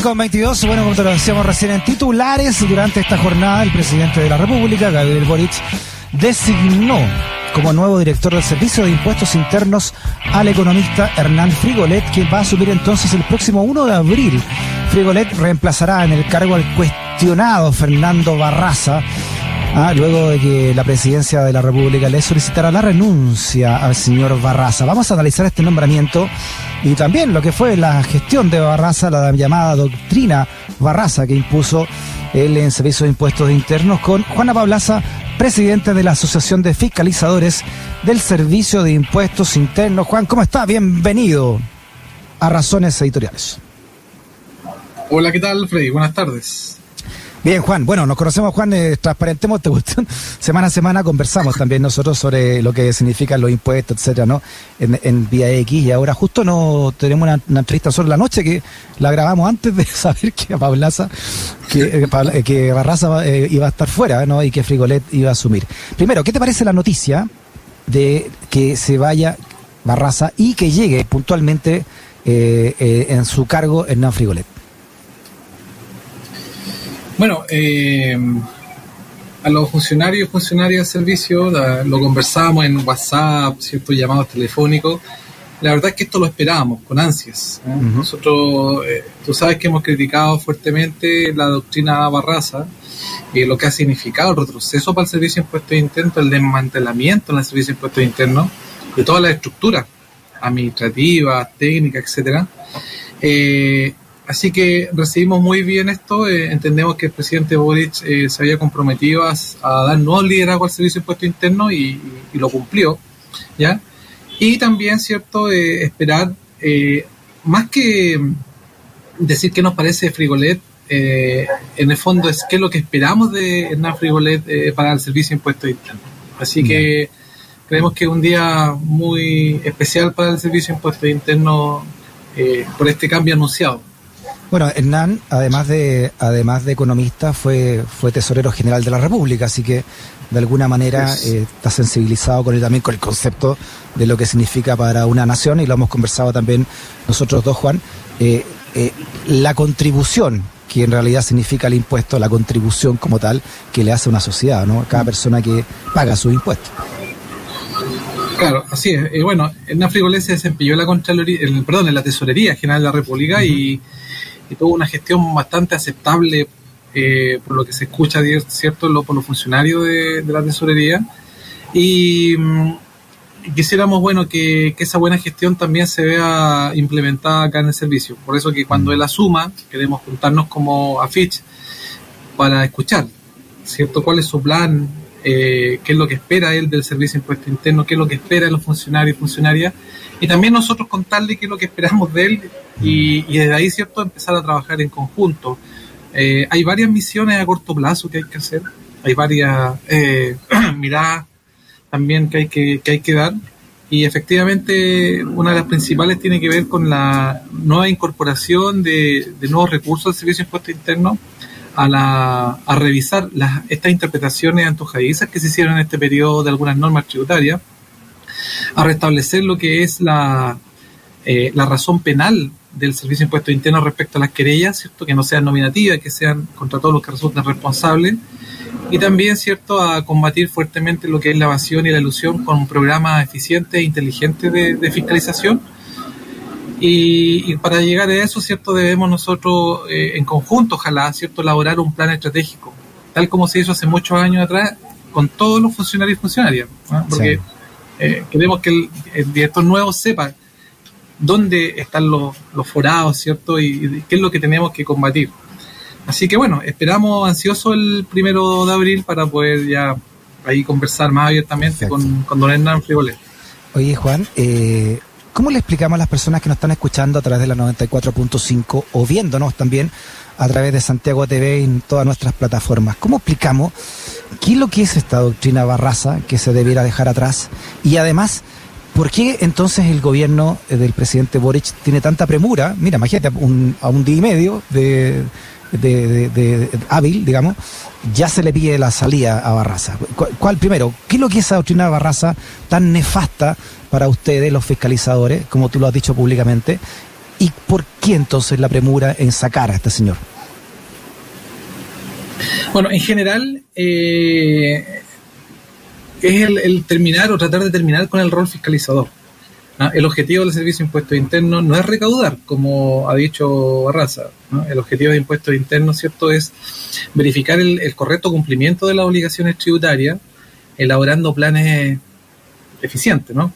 con 22, bueno, como te lo decíamos recién en titulares, durante esta jornada el presidente de la República, Gabriel Boric, designó como nuevo director del Servicio de Impuestos Internos al economista Hernán Frigolet, que va a asumir entonces el próximo 1 de abril. Frigolet reemplazará en el cargo al cuestionado Fernando Barraza, Ah, luego de que la presidencia de la República le solicitara la renuncia al señor Barraza. Vamos a analizar este nombramiento y también lo que fue la gestión de Barraza, la llamada doctrina Barraza que impuso él en Servicio de Impuestos Internos con Juana Pablaza, presidente de la Asociación de Fiscalizadores del Servicio de Impuestos Internos. Juan, ¿cómo está? Bienvenido a Razones Editoriales. Hola, ¿qué tal, Freddy? Buenas tardes. Bien, Juan. Bueno, nos conocemos, Juan, eh, transparentemos esta cuestión. Semana a semana conversamos también nosotros sobre lo que significan los impuestos, etcétera, ¿no? En, en Vía X. Y ahora justo no tenemos una, entrevista sobre la noche que la grabamos antes de saber que Pablaza, que, eh, que Barraza eh, iba a estar fuera, ¿no? Y que Frigolet iba a asumir. Primero, ¿qué te parece la noticia de que se vaya Barraza y que llegue puntualmente en su cargo Hernán Frigolet? Bueno, eh, a los funcionarios y funcionarias de servicio lo conversábamos en WhatsApp, ciertos llamados telefónicos. La verdad es que esto lo esperábamos con ansias. ¿eh? Nosotros, eh, tú sabes que hemos criticado fuertemente la doctrina Barraza, y lo que ha significado el retroceso para el servicio de impuestos internos, el desmantelamiento en el servicio de impuestos internos, de todas las estructuras administrativas, técnicas, etcétera. Eh, Así que recibimos muy bien esto, eh, entendemos que el presidente Boric eh, se había comprometido a, dar nuevo liderazgo al Servicio de Impuesto Interno y, lo cumplió, ¿ya? Y también, ¿cierto?, eh, esperar, más que decir qué nos parece Frigolet, en el fondo es qué es lo que esperamos de Hernán Frigolet para el Servicio de Impuestos Internos. Así que creemos que es un día muy especial para el Servicio de Impuestos Internos por este cambio anunciado. Bueno, Hernán, además de, además de economista, fue, fue tesorero general de la República, así que de alguna manera eh, está sensibilizado con él también con el concepto de lo que significa para una nación, y lo hemos conversado también nosotros dos, Juan, eh, eh, la contribución que en realidad significa el impuesto, la contribución como tal que le hace una sociedad, ¿no? Cada persona que paga sus impuestos. Claro, así es. Bueno, Hernán Frigolés se desempeñó la Contraloría, el, perdón, en la Tesorería General de la República y y tuvo una gestión bastante aceptable eh, por lo que se escucha, ¿cierto?, por los funcionarios de, la tesorería. Y mm, quisiéramos, bueno, que, esa buena gestión también se vea implementada acá en el servicio. Por eso que cuando mm. él asuma, queremos juntarnos como a Fitch para escuchar, ¿cierto?, cuál es su plan, eh, qué es lo que espera él del Servicio de Impuesto Interno, qué es lo que espera de los funcionarios y funcionarias, y también nosotros contarle qué es lo que esperamos de él y, desde ahí, ¿cierto?, empezar a trabajar en conjunto. Eh, hay varias misiones a corto plazo que hay que hacer, hay varias eh, miradas también que hay que, que hay que dar y efectivamente una de las principales tiene que ver con la nueva incorporación de, nuevos recursos al Servicio de Impuestos Internos a, revisar estas interpretaciones antojadizas que se hicieron en este periodo de algunas normas tributarias, a restablecer lo que es la, eh, la razón penal del Servicio de Impuestos Internos respecto a las querellas, ¿cierto? que no sean nominativas, que sean contra todos los que resulten responsables, y también cierto a combatir fuertemente lo que es la evasión y la ilusión con un programa eficiente e inteligente de, fiscalización. Y, para llegar a eso, cierto, debemos nosotros eh, en conjunto, ojalá, cierto, elaborar un plan estratégico, tal como se hizo hace muchos años atrás con todos los funcionarios y funcionarias, porque eh, queremos que el, el director nuevo sepa dónde están los, los forados, ¿cierto? Y, qué es lo que tenemos que combatir. Así que bueno, esperamos ansioso el primero de abril para poder ya ahí conversar más abiertamente con, con, don Hernán Frigolet. Oye, Juan, eh, ¿cómo le explicamos a las personas que nos están escuchando a través de la 94.5 o viéndonos también a través de Santiago TV en todas nuestras plataformas? ¿Cómo explicamos qué es lo que es esta doctrina barraza que se debiera dejar atrás? Y además, ¿Por qué entonces el gobierno eh, del presidente Boric tiene tanta premura? Mira, imagínate, a un día y medio de, hábil, digamos, ya se le pide la salida a Barraza. ¿Cuál, primero, qué es lo que es esa doctrina de Barraza tan nefasta para ustedes, los fiscalizadores, como tú lo has dicho públicamente? ¿Y por qué entonces la premura en sacar a este señor? Bueno, en general eh, es el, terminar o tratar de terminar con el rol fiscalizador. ¿Ah? El objetivo del Servicio de Impuestos Internos no es recaudar, como ha dicho Barraza. El objetivo de Impuestos Internos, ¿cierto?, es verificar el, correcto cumplimiento de las obligaciones tributarias, elaborando planes eficientes, ¿no?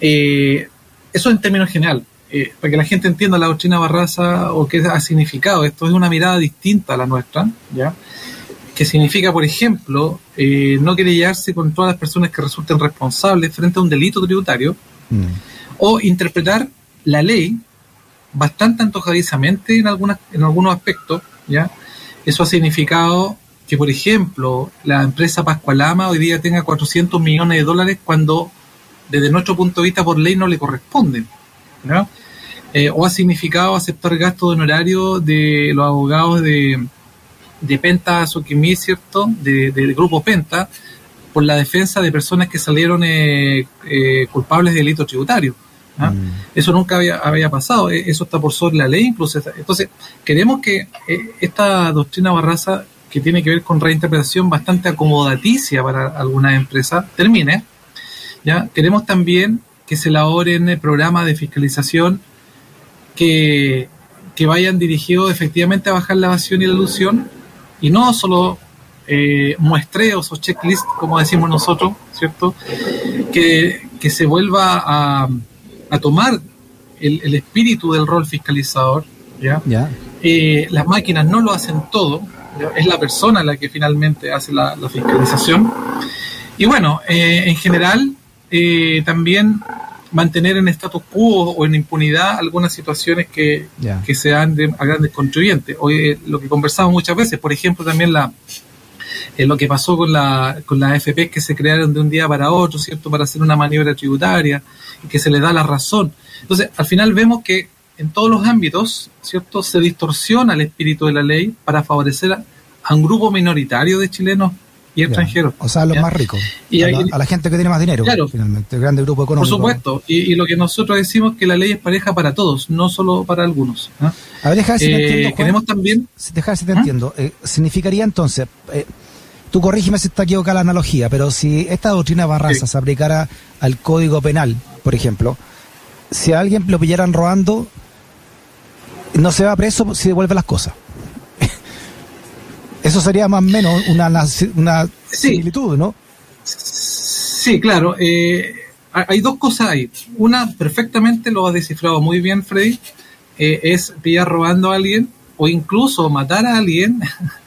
Eh, eso en términos general. Eh, para que la gente entienda la doctrina Barraza o qué ha significado. Esto es una mirada distinta a la nuestra, ¿ya? que significa, por ejemplo, eh, no querellarse con todas las personas que resulten responsables frente a un delito tributario, mm. o interpretar la ley bastante antojadizamente en, algunas, en algunos aspectos, ¿ya? Eso ha significado que, por ejemplo, la empresa Pascualama hoy día tenga 400 millones de dólares cuando, desde nuestro punto de vista, por ley no le corresponden, eh, o ha significado aceptar gastos de honorario de los abogados de de Penta Sukimi, ¿cierto? De, grupo Penta, por la defensa de personas que salieron eh, eh, culpables de delitos tributarios. ¿ah? Mm. Eso nunca había, había pasado, e, eso está por sobre la ley incluso. Entonces, queremos que eh, esta doctrina Barraza, que tiene que ver con reinterpretación bastante acomodaticia para algunas empresas, termine. ¿ya? Queremos también que se elaboren programas de fiscalización que, que vayan dirigidos efectivamente a bajar la evasión y la ilusión y no solo eh, muestreos o checklists, como decimos nosotros, ¿cierto? Que, se vuelva a, a tomar el, espíritu del rol fiscalizador, ¿ya? Eh, las máquinas no lo hacen todo, es la persona la que finalmente hace la, fiscalización. Y bueno, eh, en general, también mantener en status quo o en impunidad algunas situaciones que, que se dan a grandes contribuyentes. Hoy, eh, lo que conversamos muchas veces, por ejemplo, también la eh, lo que pasó con, la, con las FP que se crearon de un día para otro, ¿cierto? Para hacer una maniobra tributaria y que se le da la razón. Entonces, al final vemos que en todos los ámbitos, ¿cierto? Se distorsiona el espíritu de la ley para favorecer a un grupo minoritario de chilenos y extranjeros. O sea, a los más ricos. Y a, la, gente que tiene más dinero, claro, finalmente, el grande grupo económico. Por supuesto, y, lo que nosotros decimos es que la ley es pareja para todos, no solo para algunos. ¿ah? A ver, deja si te entiendo. Eh, queremos también. Deja si te ¿Ah? entiendo. Eh, significaría entonces. Tú corrígeme si está equivocada la analogía, pero si esta doctrina Barraza se aplicara al código penal, por ejemplo, si a alguien lo pillaran robando, no se va preso si devuelve las cosas. Eso sería más o menos una, una similitud, ¿no? Sí, claro. Eh, hay dos cosas ahí. Una, perfectamente lo ha descifrado muy bien Freddy, eh, es pillar robando a alguien o incluso matar a alguien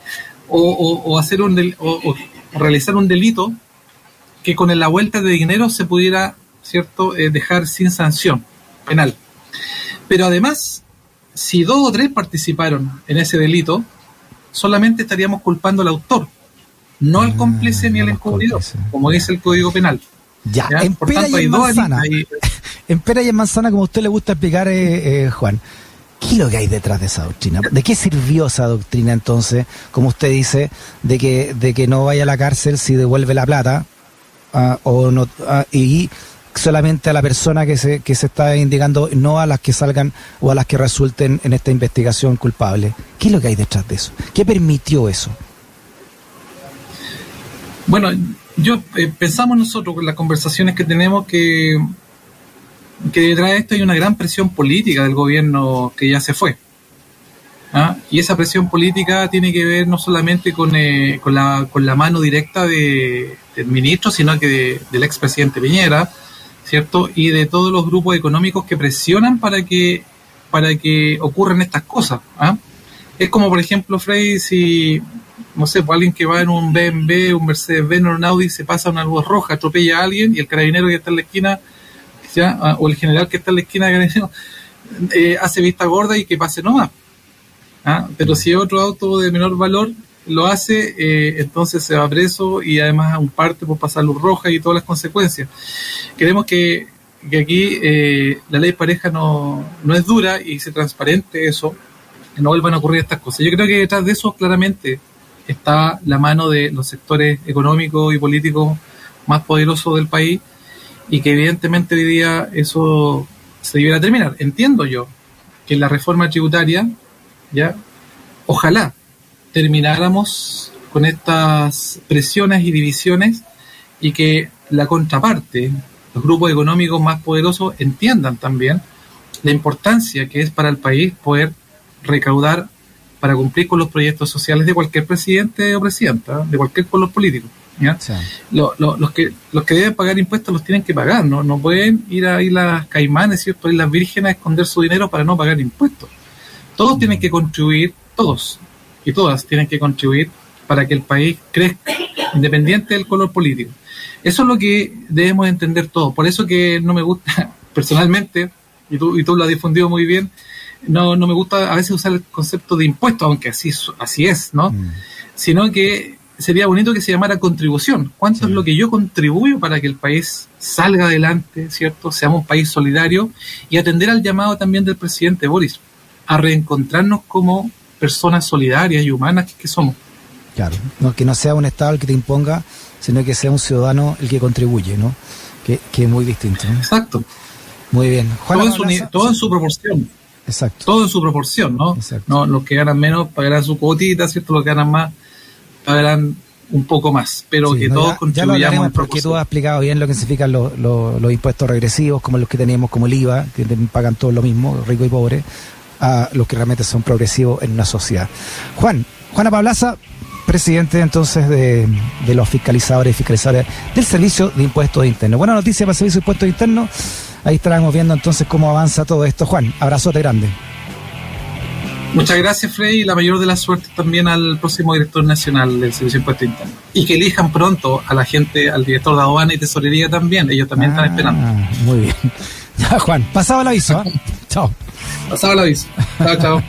o, hacer un o, realizar un delito que con la vuelta de dinero se pudiera cierto eh, dejar sin sanción penal. Pero además, si dos o tres participaron en ese delito, solamente estaríamos culpando al autor, no al cómplice ni al encubridor, como dice el Código Penal. Ya, En, pera y en manzana, en pera y en manzana, como a usted le gusta explicar, eh, eh, Juan. ¿Qué es lo que hay detrás de esa doctrina? ¿De qué sirvió esa doctrina entonces, como usted dice, de que, de que no vaya a la cárcel si devuelve la plata ah, o no, ah, y solamente a la persona que se, que se está indicando, no a las que salgan o a las que resulten en esta investigación culpable. ¿Qué es lo que hay detrás de eso? ¿Qué permitió eso? Bueno, yo eh, pensamos nosotros con las conversaciones que tenemos que, que detrás de esto hay una gran presión política del gobierno que ya se fue. ¿ah? Y esa presión política tiene que ver no solamente con, eh, con, la, con la mano directa de, del ministro, sino que del expresidente Piñera, ¿cierto? Y de todos los grupos económicos que presionan para que, para que ocurran estas cosas. ¿ah? Es como, por ejemplo, Frey, si, no sé, pues alguien que va en un BMW, un Mercedes-Benz o un Audi, se pasa una luz roja, atropella a alguien y el carabinero que está en la esquina, ¿ya? Ah, o el general que está en la esquina, eh, hace vista gorda y que pase nomás. ¿ah? Pero si otro auto de menor valor, lo hace, eh, entonces se va preso y además a un parte por pasar luz roja y todas las consecuencias. Queremos que, aquí eh, la ley pareja no, no es dura y se transparente eso, que no vuelvan a ocurrir estas cosas. Yo creo que detrás de eso claramente está la mano de los sectores económicos y políticos más poderosos del país y que evidentemente hoy día eso se debiera terminar. Entiendo yo que la reforma tributaria, ya, ojalá termináramos con estas presiones y divisiones y que la contraparte, los grupos económicos más poderosos entiendan también la importancia que es para el país poder recaudar para cumplir con los proyectos sociales de cualquier presidente o presidenta, de cualquier color político. ¿Ya? Sí. Lo- lo- los, que, los que deben pagar impuestos los tienen que pagar, no, no pueden ir a las caimanes, ¿cierto? Islas Vírgenes a esconder su dinero para no pagar impuestos. Todos tienen que contribuir, todos y todas tienen que contribuir para que el país crezca, independiente del color político. Eso es lo que debemos entender todos. Por eso que no me gusta, personalmente, y tú, y tú lo has difundido muy bien, no, no me gusta a veces usar el concepto de impuesto, aunque así, es- así es, ¿no? Mm. Sino que sería bonito que se llamara contribución. ¿Cuánto es lo que yo contribuyo para que el país salga adelante, ¿cierto? Seamos un país solidario y atender al llamado también del presidente Boris a reencontrarnos como personas solidarias y humanas que, somos. Claro, no, que no sea un Estado el que te imponga, sino que sea un ciudadano el que contribuye, ¿no? Que, que es muy distinto. ¿no? Exacto. Muy bien. Juan Todo en, su, todo en su proporción. Exacto. Todo en su proporción, ¿no? Exacto. no los que ganan menos pagarán su cuotita, ¿cierto? Los que ganan más un poco más. Pero Sí, que no, todos ya- ya, lo contribuyamos hablaremos en porque tú has explicado bien lo que significan los, los- los impuestos regresivos, como los que tenemos, como el IVA, que pagan todos lo mismo, rico y pobre, a los que realmente son progresivos en una sociedad. Juan, Juana Pablaza, presidente entonces de, de los fiscalizadores y fiscalizadores del Servicio de Impuestos Internos. Buena noticia para el Servicio de Impuestos Internos. Ahí estaremos viendo entonces cómo avanza todo esto. Juan, abrazote grande. Muchas gracias, Freddy, y la mayor de las suertes también al próximo director nacional del Servicio de Impuestos Internos. Y que elijan pronto a la gente, al director de aduana y tesorería también. Ellos también están Ah, esperando. Muy bien. Ya, Juan, pasado el aviso. ¿ah? Chao. Pasaba el aviso. Chao, chao.